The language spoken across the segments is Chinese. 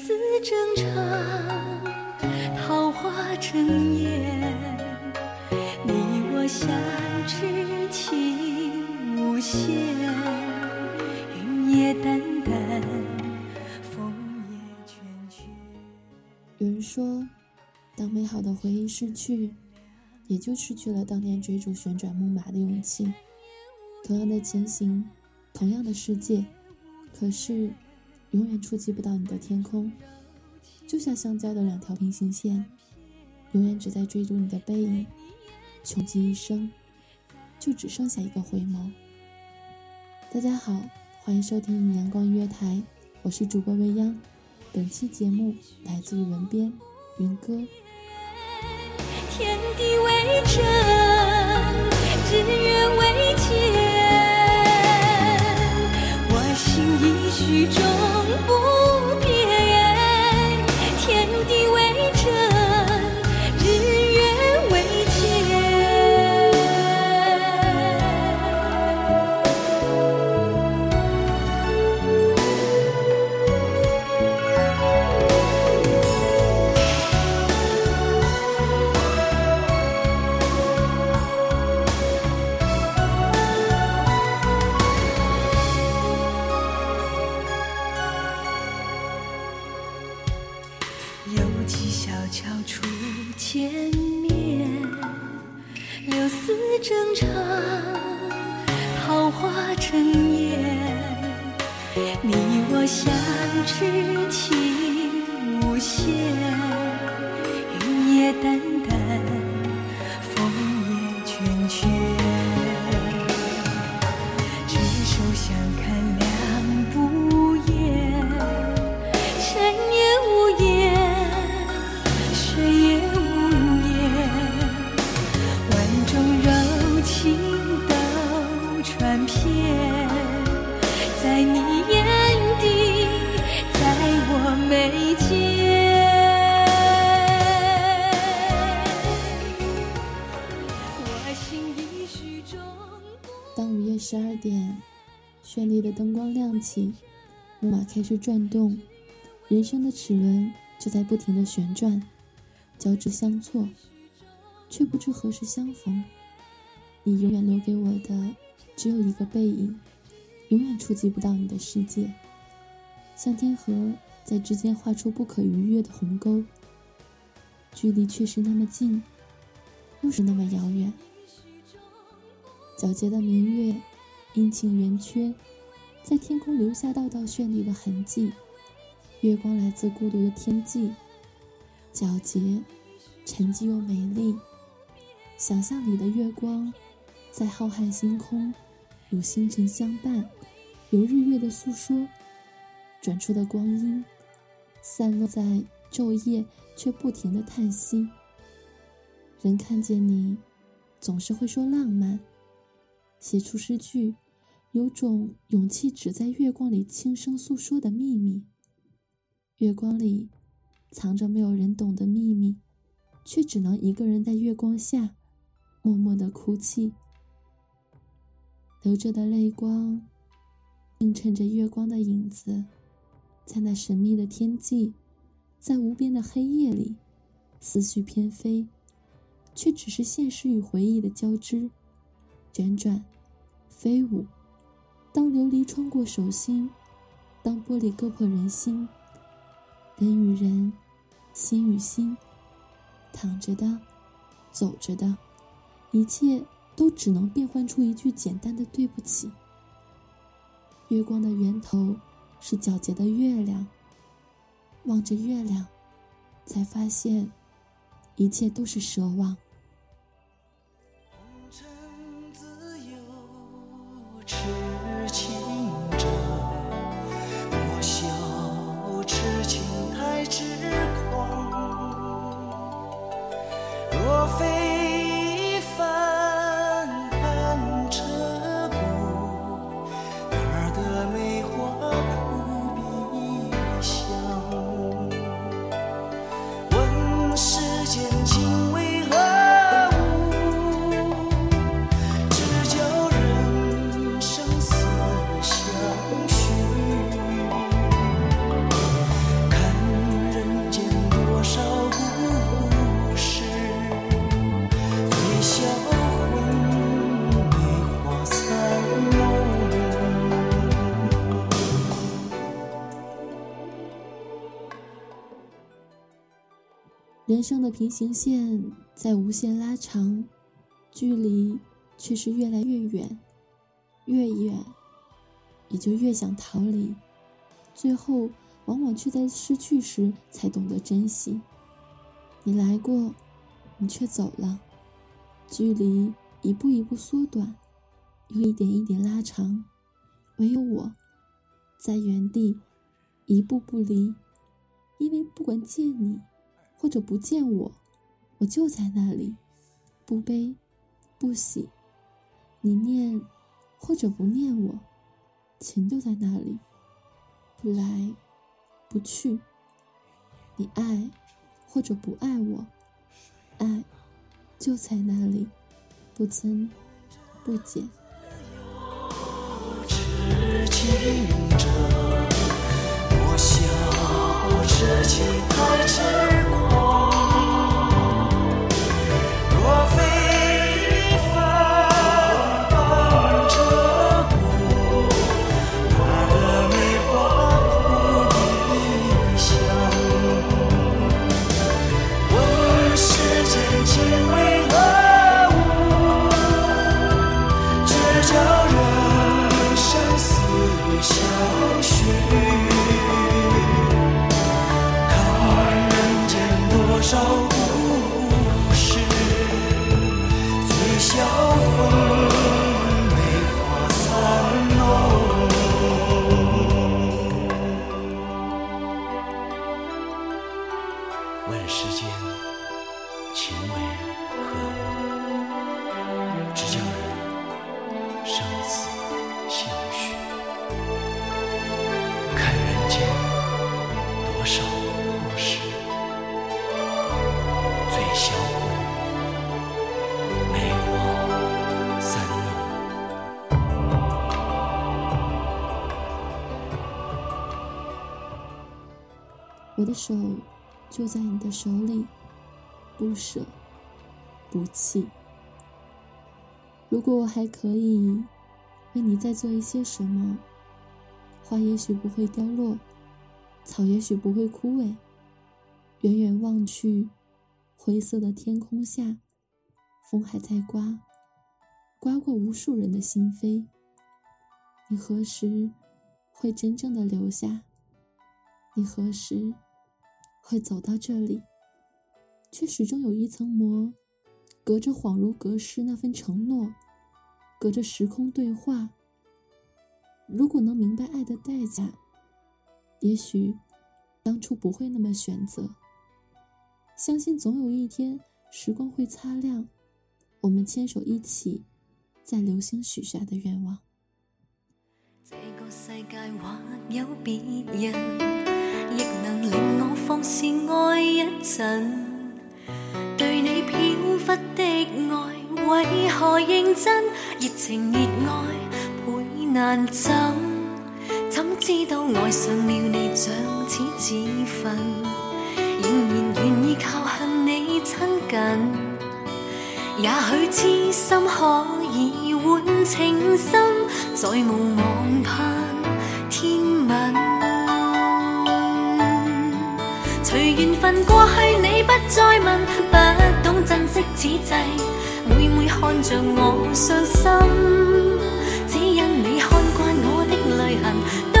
柳丝正长，桃花争艳。你我相知情无限，云也淡淡，风也倦倦。有人说，当美好的回忆逝去，也就失去了当年追逐旋转木马的勇气。同样的前行，同样的世界，可是永远触及不到你的天空，就像相交的两条平行线，永远只在追逐你的背影，穷极一生，就只剩下一个回眸。大家好，欢迎收听阳光音乐台，我是主播未央。本期节目来自于文编云歌。天地为证，日月十二点，绚丽的灯光亮起，木马开始转动，人生的齿轮就在不停的旋转，交织相错，却不知何时相逢。你永远留给我的只有一个背影，永远触及不到你的世界，像天河在之间画出不可逾越的鸿沟，距离却是那么近，又是那么遥远。皎洁的明月，阴晴圆缺，在天空留下道道绚丽的痕迹。月光来自孤独的天际，皎洁、沉寂又美丽。想象里的月光，在浩瀚星空，有星辰相伴，有日月的诉说，转出的光阴，散落在昼夜，却不停的叹息。人看见你，总是会说浪漫，写出诗句，有种勇气，只在月光里轻声诉说的秘密。月光里，藏着没有人懂的秘密，却只能一个人在月光下，默默的哭泣。流着的泪光，映衬着月光的影子，在那神秘的天际，在无边的黑夜里，思绪翩飞。却只是现实与回忆的交织，辗转，飞舞。当琉璃穿过手心，当玻璃割破人心，人与人，心与心，躺着的，走着的，一切都只能变换出一句简单的对不起。月光的源头是皎洁的月亮，望着月亮，才发现。一切都是奢望。人生的平行线在无限拉长，距离却是越来越远，越远，也就越想逃离，最后往往却在失去时才懂得珍惜。你来过，你却走了，距离一步一步缩短，又一点一点拉长，唯有我，在原地一步不离，因为不管见你。或者不见我，我就在那里，不悲，不喜。你念，或者不念我，情就在那里，不来，不去。你爱，或者不爱我，爱就在那里，不增，不减。问世间情为何物？只教人生死相许。看人间多少故事。最销魂，梅花三弄。我的手。就在你的手里，不舍，不弃。如果我还可以为你再做一些什么，花也许不会凋落，草也许不会枯萎。远远望去，灰色的天空下，风还在刮，刮过无数人的心扉。你何时会真正的留下？你何时？会走到这里，却始终有一层膜，隔着恍如隔世那份承诺，隔着时空对话，如果能明白爱的代价，也许当初不会那么选择。相信总有一天，时光会擦亮我们牵手一起在流星许下的愿望。这个世界或有别人，亦能令放肆爱一阵。对你飘忽的爱，为何认真？热情热爱倍。难枕，怎知道爱上了你像似自焚，仍然愿意靠向你亲近。也许痴心可以换情深，再无望盼天吻。缘分过去你不再问不懂珍惜此际每每看着我伤心。只因你看惯我的泪痕对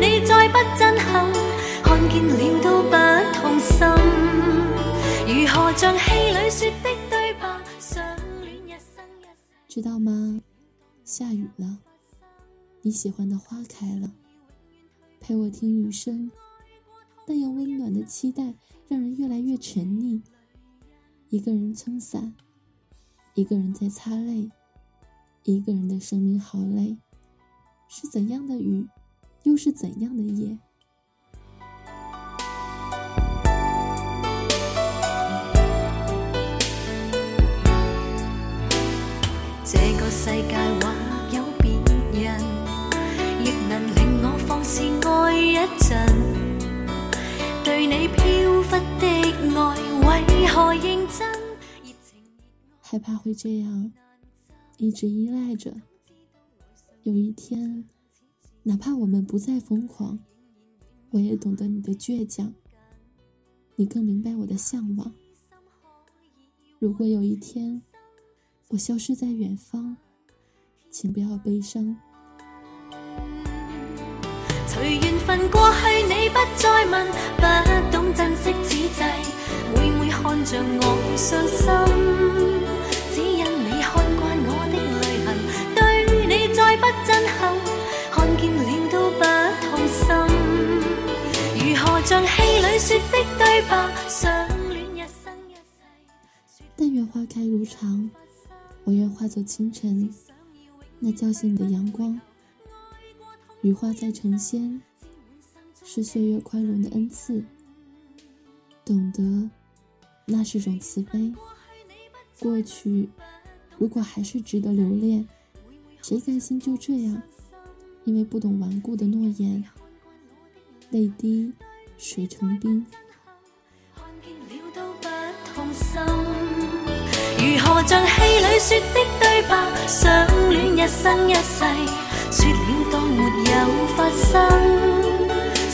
你再不震撼看见了都不痛心。如何像戏里说的对白相恋一生一知道吗？下雨了你喜欢的花开了陪我听雨声那样温暖的期待让人越来越沉溺。一个人撑伞，一个人在擦泪，一个人的生命好累。是怎样的雨，又是怎样的夜？这个世界害怕会这样一直依赖着。有一天，哪怕我们不再疯狂，我也懂得你的倔强。你更明白我的向往。如果有一天，我消失在远方，请不要悲伤。随缘分过去，你不再问，不懂珍惜此际，看着我伤心，只因你看惯我的泪痕，对你再不震撼，看见了都不痛心。如何像戏里说的对白，相恋一生一世。但愿花开如常。我愿化作清晨，那叫醒你的阳光。羽化在成仙，是岁月宽容的恩赐。懂得，那是种慈悲。过去，如果还是值得留恋，谁甘心就这样？因为不懂顽固的诺言，泪滴水成冰。如何像戏里说的对白，相恋一生一世，说了当没有发生。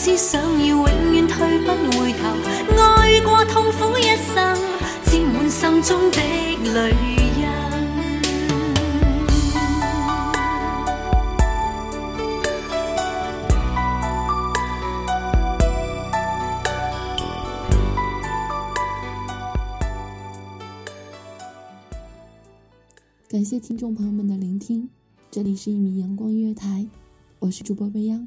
思想要永远退不回头，爱过痛苦一生，沾满心中的泪。感谢听众朋友们的聆听，这里是一米阳光音乐台，我是主播未央，